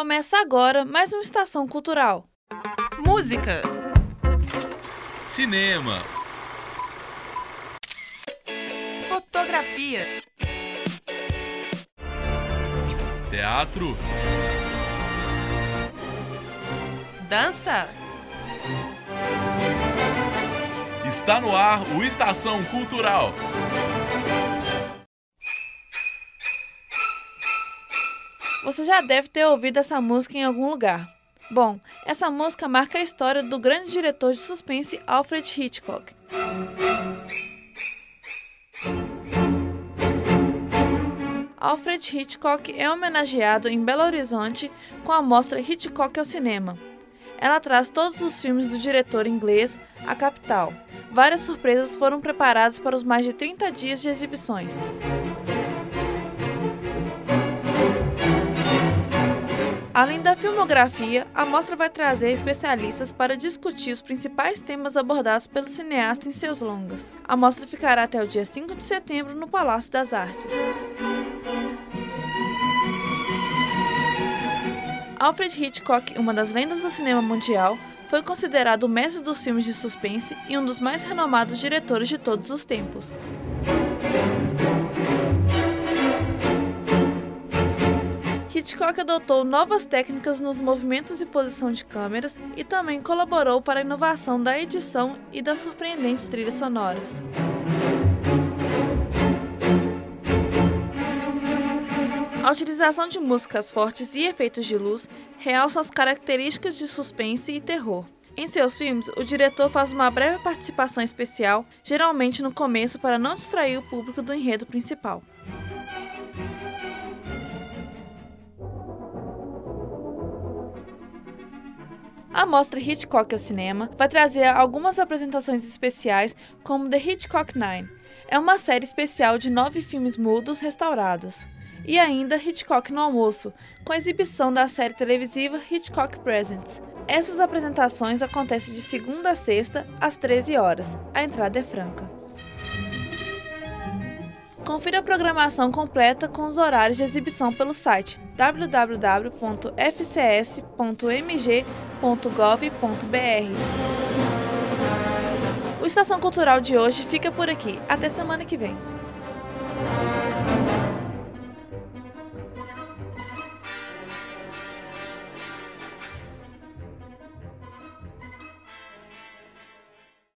Começa agora mais uma estação cultural. Música, cinema, fotografia, teatro, dança. Está no ar o Estação Cultural. Você já deve ter ouvido essa música em algum lugar. Bom, essa música marca a história do grande diretor de suspense Alfred Hitchcock. Alfred Hitchcock é homenageado em Belo Horizonte com a mostra Hitchcock ao Cinema. Ela traz todos os filmes do diretor inglês à capital. Várias surpresas foram preparadas para os mais de 30 dias de exibições. Além da filmografia, a mostra vai trazer especialistas para discutir os principais temas abordados pelo cineasta em seus longas. A mostra ficará até o dia 5 de setembro no Palácio das Artes. Alfred Hitchcock, uma das lendas do cinema mundial, foi considerado o mestre dos filmes de suspense e um dos mais renomados diretores de todos os tempos. Hitchcock adotou novas técnicas nos movimentos e posição de câmeras e também colaborou para a inovação da edição e das surpreendentes trilhas sonoras. A utilização de músicas fortes e efeitos de luz realçam as características de suspense e terror. Em seus filmes, o diretor faz uma breve participação especial, geralmente no começo para não distrair o público do enredo principal. A mostra Hitchcock ao cinema vai trazer algumas apresentações especiais, como The Hitchcock Nine. É uma série especial de nove filmes mudos restaurados. E ainda Hitchcock no almoço, com a exibição da série televisiva Hitchcock Presents. Essas apresentações acontecem de segunda a sexta, às 13 horas. A entrada é franca. Confira a programação completa com os horários de exibição pelo site www.fcs.mg.gov.br. O Estação Cultural de hoje fica por aqui. Até semana que vem.